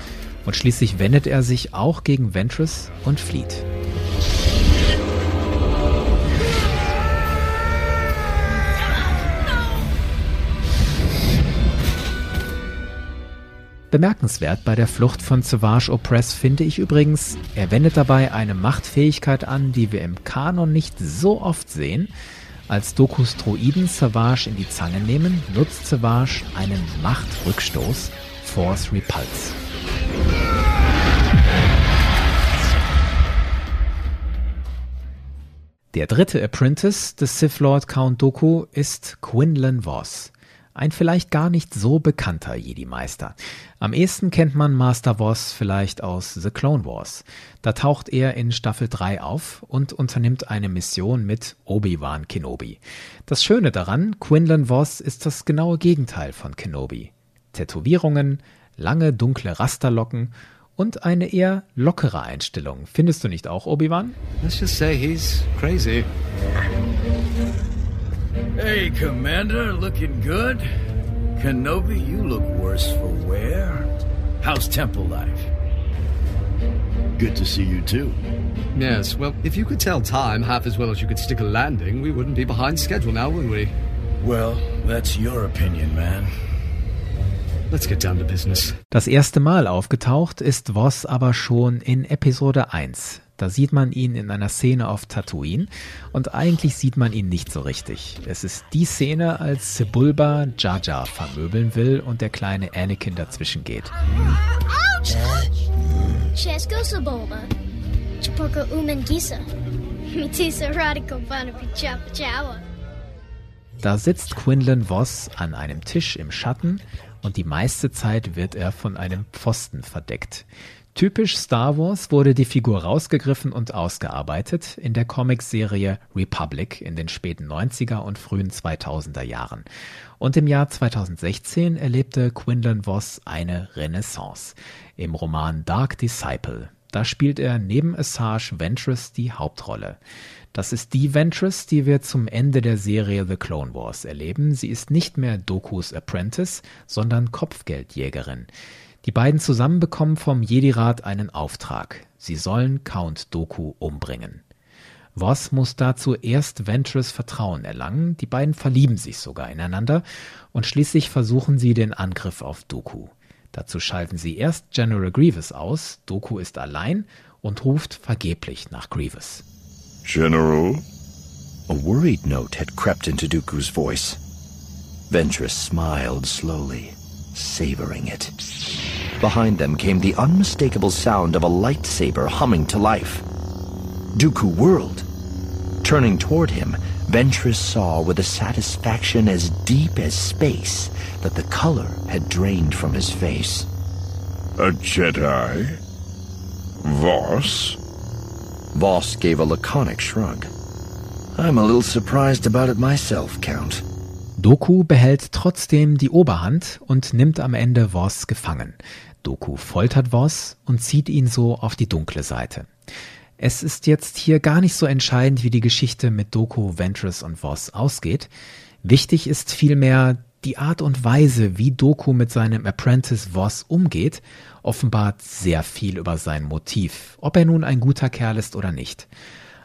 und schließlich wendet er sich auch gegen Ventress und flieht. Bemerkenswert bei der Flucht von Savage Opress finde ich übrigens, er wendet dabei eine Machtfähigkeit an, die wir im Kanon nicht so oft sehen. Als Dokus Droiden Savage in die Zange nehmen, nutzt Savage einen Machtrückstoß, Force Repulse. Der dritte Apprentice des Sith Lord Count Dooku ist Quinlan Voss. Ein vielleicht gar nicht so bekannter Jedi-Meister. Am ehesten kennt man Master Voss vielleicht aus The Clone Wars. Da taucht er in Staffel 3 auf und unternimmt eine Mission mit Obi-Wan Kenobi. Das Schöne daran, Quinlan Voss ist das genaue Gegenteil von Kenobi. Tätowierungen, lange dunkle Rasterlocken und eine eher lockere Einstellung. Findest du nicht auch, Obi-Wan? Let's just say he's crazy. Hey, Commander, looking good? Kenobi, you look worse for wear. How's temple life? Good to see you too. Yes, well, if you could tell time half as well as you could stick a landing, we wouldn't be behind schedule now, would we? Well, that's your opinion, man. Let's get down to business. Das erste Mal aufgetaucht ist Voss aber schon in Episode 1. Da sieht man ihn in einer Szene auf Tatooine und eigentlich sieht man ihn nicht so richtig. Es ist die Szene, als Sebulba Jar Jar vermöbeln will und der kleine Anakin dazwischen geht. Chesko Sebulba. Chapoko Umengisa. Mitisa Radical Banapi Chapa Chawa. Da sitzt Quinlan Voss an einem Tisch im Schatten und die meiste Zeit wird er von einem Pfosten verdeckt. Typisch Star Wars wurde die Figur rausgegriffen und ausgearbeitet in der Comicserie Republic in den späten 90er und frühen 2000er Jahren. Und im Jahr 2016 erlebte Quinlan Voss eine Renaissance im Roman Dark Disciple. Da spielt er neben Asajj Ventress die Hauptrolle. Das ist die Ventress, die wir zum Ende der Serie The Clone Wars erleben. Sie ist nicht mehr Dokus Apprentice, sondern Kopfgeldjägerin. Die beiden zusammen bekommen vom Jedi-Rat einen Auftrag. Sie sollen Count Doku umbringen. Voss muss dazu erst Ventress Vertrauen erlangen, die beiden verlieben sich sogar ineinander und schließlich versuchen sie den Angriff auf Doku. Dazu schalten sie erst General Grievous aus, Doku ist allein und ruft vergeblich nach Grievous. General, A worried note had crept into Dooku's voice. Ventress smiled slowly, savoring it. Behind them came the unmistakable sound of a lightsaber humming to life. Dooku whirled. Turning toward him, Ventress saw with a satisfaction as deep as space that the color had drained from his face. A Jedi? Voss? Voss gave a laconic shrug. I'm a little surprised about it myself, Count. Doku behält trotzdem die Oberhand und nimmt am Ende Voss gefangen. Doku foltert Voss und zieht ihn so auf die dunkle Seite. Es ist jetzt hier gar nicht so entscheidend, wie die Geschichte mit Doku, Ventress und Voss ausgeht. Wichtig ist vielmehr die Art und Weise, wie Doku mit seinem Apprentice Voss umgeht, offenbart sehr viel über sein Motiv, ob er nun ein guter Kerl ist oder nicht.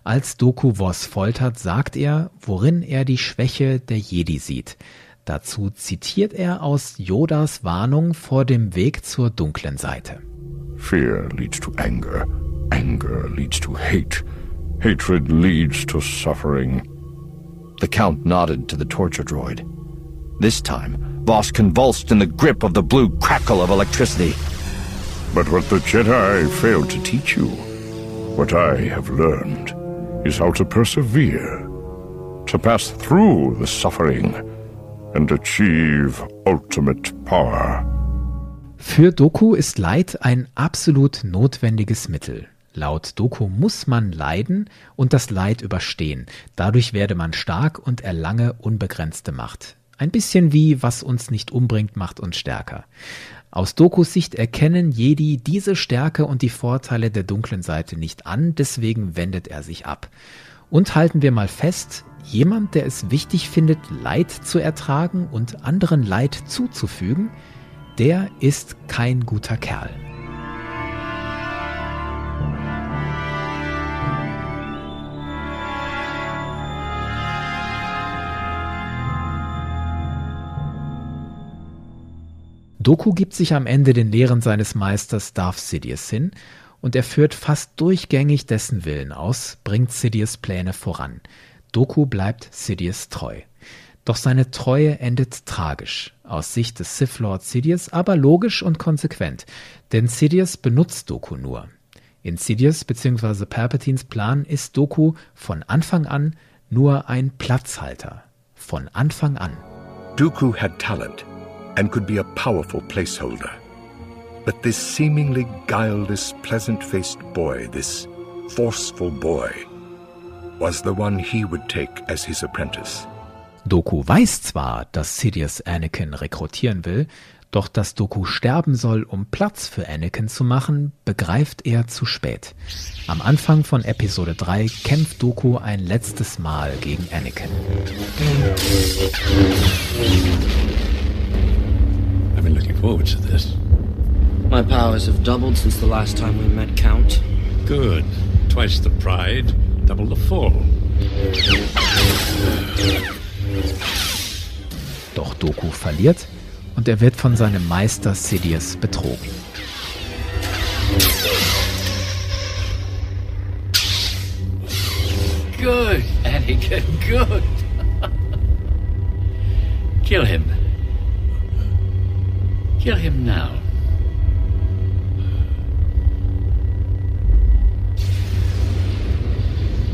Als Doku Voss foltert, sagt er, worin er die Schwäche der Jedi sieht. Dazu zitiert er aus Yodas Warnung vor dem Weg zur dunklen Seite. Fear leads to anger. Anger leads to hate. Hatred leads to suffering. The Count nodded to the torture droid. This time, Voss convulsed in the grip of the blue crackle of electricity. But what the Jedi failed to teach you, what I have learned, is how to persevere, to pass through the suffering, and achieve ultimate power. Für Doku ist Leid ein absolut notwendiges Mittel. Laut Doku muss man leiden und das Leid überstehen. Dadurch werde man stark und erlange unbegrenzte Macht. Ein bisschen wie was uns nicht umbringt, macht uns stärker. Aus Dokus Sicht erkennen Jedi diese Stärke und die Vorteile der dunklen Seite nicht an, deswegen wendet er sich ab. Und halten wir mal fest, jemand, der es wichtig findet, Leid zu ertragen und anderen Leid zuzufügen, der ist kein guter Kerl. Doku gibt sich am Ende den Lehren seines Meisters Darth Sidious hin und er führt fast durchgängig dessen Willen aus, bringt Sidious Pläne voran. Doku bleibt Sidious treu. Doch seine Treue endet tragisch, aus Sicht des Sith Lord Sidious, aber logisch und konsequent, denn Sidious benutzt Doku nur. In Sidious bzw. Palpatines Plan ist Doku von Anfang an nur ein Platzhalter. Von Anfang an. Dooku had talent and could be a powerful placeholder. But this seemingly guileless, pleasant faced boy, this forceful boy, was the one he would take as his apprentice. Doku weiß zwar, dass Sidious Anakin rekrutieren will, doch dass Doku sterben soll, um Platz für Anakin zu machen, begreift er zu spät. Am Anfang von Episode 3 kämpft Doku ein letztes Mal gegen Anakin. Been looking forward to this. My powers have doubled since the last time we met, Count. Good. Twice the pride, double the fall. Doch Doku verliert und er wird von seinem Meister Sidious betrogen. Good, Anakin, good. Kill him. Kill him now.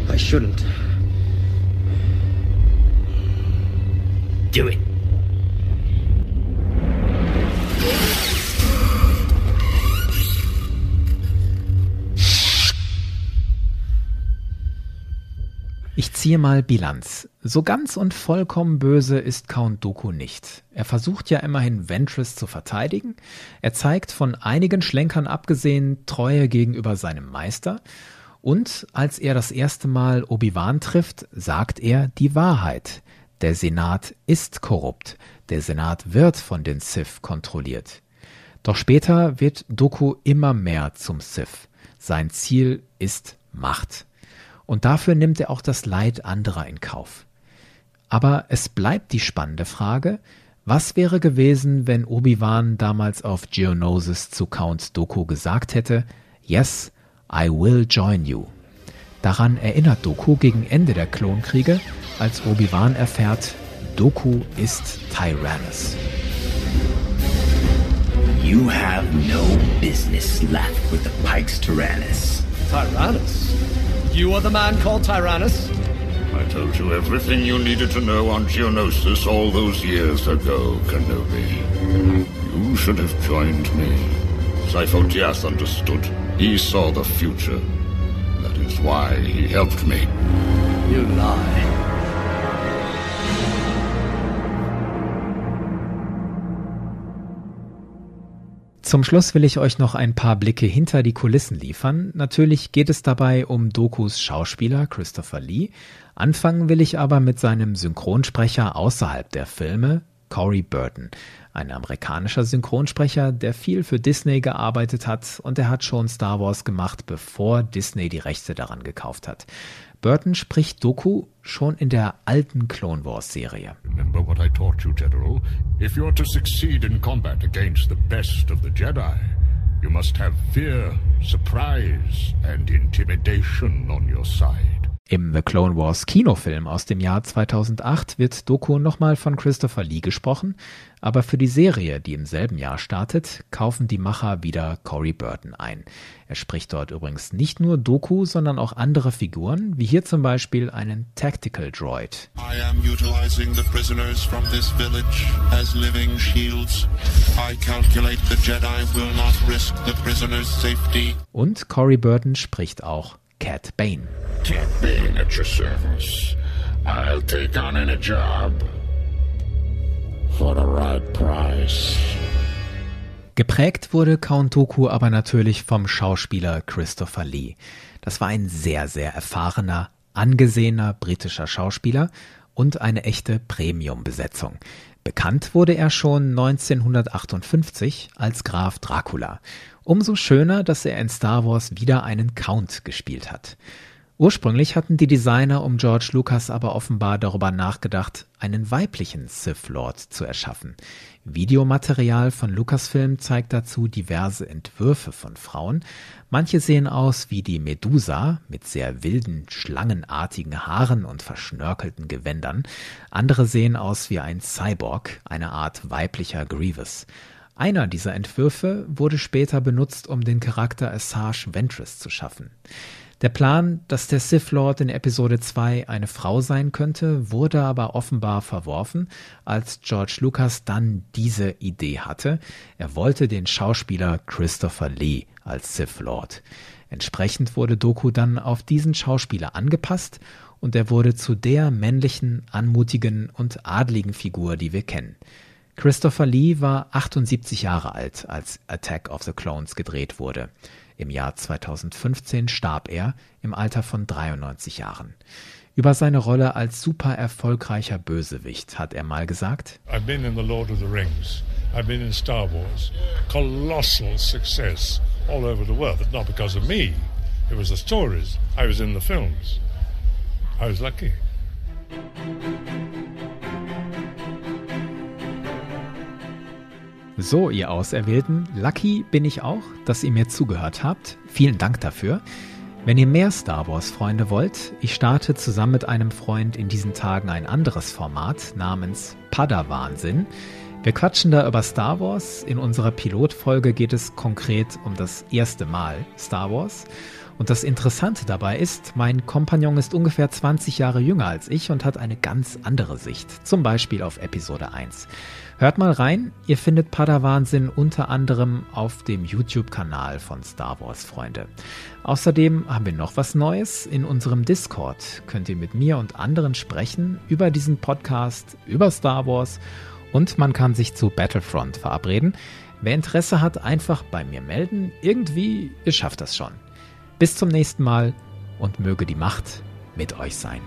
I shouldn't. Do it. Ich ziehe mal Bilanz. So ganz und vollkommen böse ist Count Dooku nicht. Er versucht ja immerhin Ventress zu verteidigen. Er zeigt von einigen Schlenkern abgesehen Treue gegenüber seinem Meister. Und als er das erste Mal Obi-Wan trifft, sagt er die Wahrheit. Der Senat ist korrupt. Der Senat wird von den Sith kontrolliert. Doch später wird Doku immer mehr zum Sith. Sein Ziel ist Macht. Und dafür nimmt er auch das Leid anderer in Kauf. Aber es bleibt die spannende Frage, was wäre gewesen, wenn Obi-Wan damals auf Geonosis zu Count Doku gesagt hätte, Yes, I will join you. Daran erinnert Doku gegen Ende der Klonkriege, als Obi-Wan erfährt, Doku ist Tyrannus. You have no business left with the Pikes Tyrannus. Tyrannus? You are the man called Tyrannus? I told you everything you needed to know on Geonosis all those years ago, Kenobi. You should have joined me. Sifo Dyas understood. He saw the future. That is why he helped me. You lie. Zum Schluss will ich euch noch ein paar Blicke hinter die Kulissen liefern. Natürlich geht es dabei um Dokus Schauspieler Christopher Lee. Anfangen will ich aber mit seinem Synchronsprecher außerhalb der Filme, Corey Burton. Ein amerikanischer Synchronsprecher, der viel für Disney gearbeitet hat und er hat schon Star Wars gemacht, bevor Disney die Rechte daran gekauft hat. Burton spricht Doku schon in der alten Clone Wars Serie. Remember what I taught you, General. If you're to succeed in combat against the best of the Jedi, you must have fear, surprise and intimidation on your side. Im The Clone Wars Kinofilm aus dem Jahr 2008 wird Doku nochmal von Christopher Lee gesprochen, aber für die Serie, die im selben Jahr startet, kaufen die Macher wieder Corey Burton ein. Er spricht dort übrigens nicht nur Doku, sondern auch andere Figuren, wie hier zum Beispiel einen Tactical Droid. I am utilizing the prisoners from this village as living shields. I calculate the Jedi will not risk the prisoners' safety. Und Corey Burton spricht auch Cat Bane. Cat Bane at your service. I'll take on any job for the right price. Geprägt wurde Count Dooku aber natürlich vom Schauspieler Christopher Lee. Das war ein sehr, sehr erfahrener, angesehener britischer Schauspieler und eine echte Premium-Besetzung. Bekannt wurde er schon 1958 als Graf Dracula. Umso schöner, dass er in Star Wars wieder einen Count gespielt hat. Ursprünglich hatten die Designer um George Lucas aber offenbar darüber nachgedacht, einen weiblichen Sith Lord zu erschaffen. Videomaterial von Lucasfilm zeigt dazu diverse Entwürfe von Frauen. Manche sehen aus wie die Medusa mit sehr wilden, schlangenartigen Haaren und verschnörkelten Gewändern. Andere sehen aus wie ein Cyborg, eine Art weiblicher Grievous. Einer dieser Entwürfe wurde später benutzt, um den Charakter Asajj Ventress zu schaffen. Der Plan, dass der Sith Lord in Episode 2 eine Frau sein könnte, wurde aber offenbar verworfen, als George Lucas dann diese Idee hatte. Er wollte den Schauspieler Christopher Lee als Sith Lord. Entsprechend wurde Doku dann auf diesen Schauspieler angepasst und er wurde zu der männlichen, anmutigen und adligen Figur, die wir kennen. Christopher Lee war 78 Jahre alt, als Attack of the Clones gedreht wurde. Im Jahr 2015 starb er im Alter von 93 Jahren. Über seine Rolle als super erfolgreicher Bösewicht hat er mal gesagt: I've been in the Lord of the Rings. I've been in Star Wars. Colossal success all over the world. But not because of me. It was the stories. I was in the films. I was lucky. So, ihr Auserwählten, lucky bin ich auch, dass ihr mir zugehört habt. Vielen Dank dafür. Wenn ihr mehr Star Wars Freunde wollt, ich starte zusammen mit einem Freund in diesen Tagen ein anderes Format namens Padawansinn. Wir quatschen da über Star Wars. In unserer Pilotfolge geht es konkret um das erste Mal Star Wars. Und das Interessante dabei ist, mein Kompagnon ist ungefähr 20 Jahre jünger als ich und hat eine ganz andere Sicht, zum Beispiel auf Episode 1. Hört mal rein, ihr findet Padawansinn unter anderem auf dem YouTube-Kanal von Star Wars Freunde. Außerdem haben wir noch was Neues. In unserem Discord könnt ihr mit mir und anderen sprechen über diesen Podcast, über Star Wars und man kann sich zu Battlefront verabreden. Wer Interesse hat, einfach bei mir melden. Irgendwie, ihr schafft das schon. Bis zum nächsten Mal und möge die Macht mit euch sein.